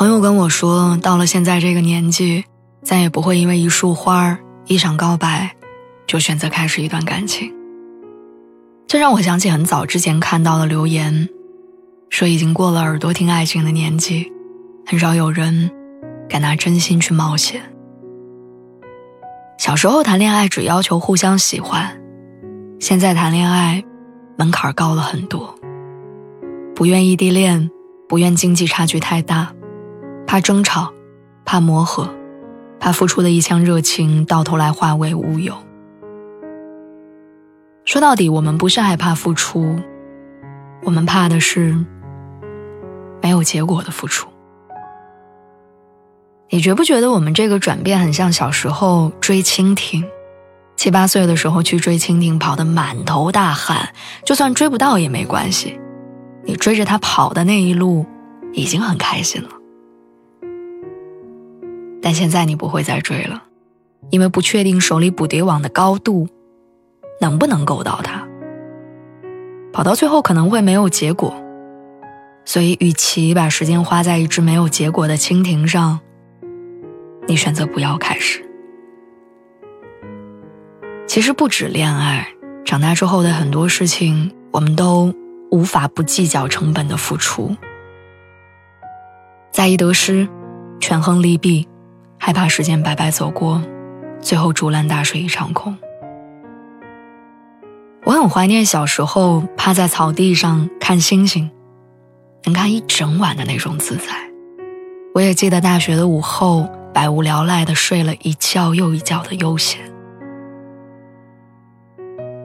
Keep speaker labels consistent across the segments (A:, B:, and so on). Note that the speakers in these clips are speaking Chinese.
A: 朋友跟我说，到了现在这个年纪，再也不会因为一束花、一场告白，就选择开始一段感情。这让我想起很早之前看到的留言，说已经过了耳朵听爱情的年纪，很少有人敢拿真心去冒险。小时候谈恋爱只要求互相喜欢，现在谈恋爱门槛高了很多，不愿异地恋，不愿经济差距太大。怕争吵，怕磨合，怕付出的一腔热情到头来化为乌有。说到底，我们不是害怕付出，我们怕的是没有结果的付出。你觉不觉得我们这个转变很像小时候追蜻蜓？七八岁的时候去追蜻蜓，跑得满头大汗，就算追不到也没关系，你追着它跑的那一路，已经很开心了。但现在你不会再追了，因为不确定手里捕蝶网的高度能不能够到它。跑到最后可能会没有结果，所以与其把时间花在一只没有结果的蜻蜓上，你选择不要开始。其实不止恋爱，长大之后的很多事情，我们都无法不计较成本的付出，在意得失，权衡利弊。害怕时间白白走过，最后竹篮打水一场空。我很怀念小时候趴在草地上看星星，能看一整晚的那种自在。我也记得大学的午后，百无聊赖的睡了一觉又一觉的悠闲，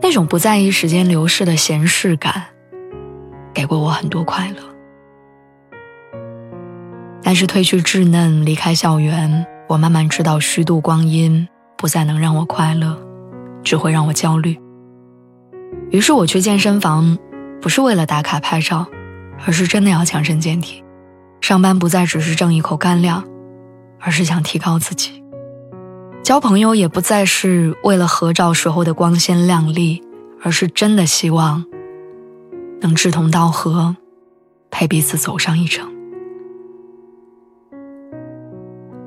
A: 那种不在意时间流逝的闲适感，给过我很多快乐。但是褪去稚嫩，离开校园。我慢慢知道，虚度光阴不再能让我快乐，只会让我焦虑。于是我去健身房，不是为了打卡拍照，而是真的要强身健体。上班不再只是挣一口干粮，而是想提高自己。交朋友也不再是为了合照时候的光鲜亮丽，而是真的希望能志同道合，陪彼此走上一程。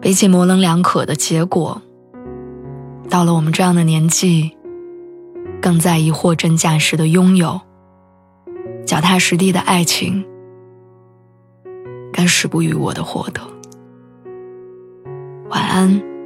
A: 比起模棱两可的结果，到了我们这样的年纪，更在意货真价实的拥有，脚踏实地的爱情，更时不与我的获得。晚安。